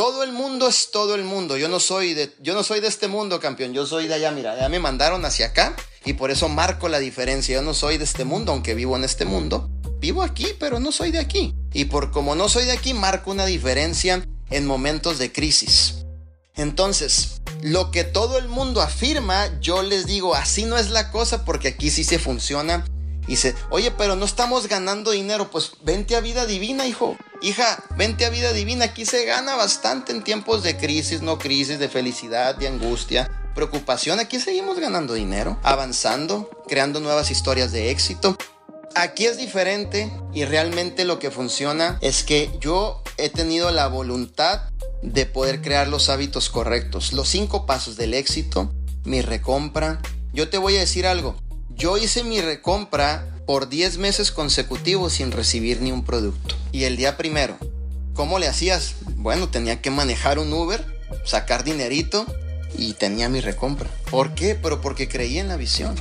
Todo el mundo es todo el mundo. Yo no soy de, yo no soy de este mundo, campeón. Yo soy de allá, mira, ya me mandaron hacia acá y por eso marco la diferencia. Yo no soy de este mundo, aunque vivo en este mundo. Vivo aquí, pero no soy de aquí. Y por como no soy de aquí, marco una diferencia en momentos de crisis. Entonces, lo que todo el mundo afirma, yo les digo, así no es la cosa porque aquí sí se funciona. Dice, oye, pero no estamos ganando dinero, pues vente a vida divina, hijo. Hija, vente a vida divina, aquí se gana bastante en tiempos de crisis, no crisis, de felicidad, de angustia, preocupación, aquí seguimos ganando dinero, avanzando, creando nuevas historias de éxito. Aquí es diferente y realmente lo que funciona es que yo he tenido la voluntad de poder crear los hábitos correctos. Los cinco pasos del éxito, mi recompra. Yo te voy a decir algo. Yo hice mi recompra por 10 meses consecutivos sin recibir ni un producto. Y el día primero, ¿cómo le hacías? Bueno, tenía que manejar un Uber, sacar dinerito y tenía mi recompra. ¿Por qué? Pero porque creí en la visión.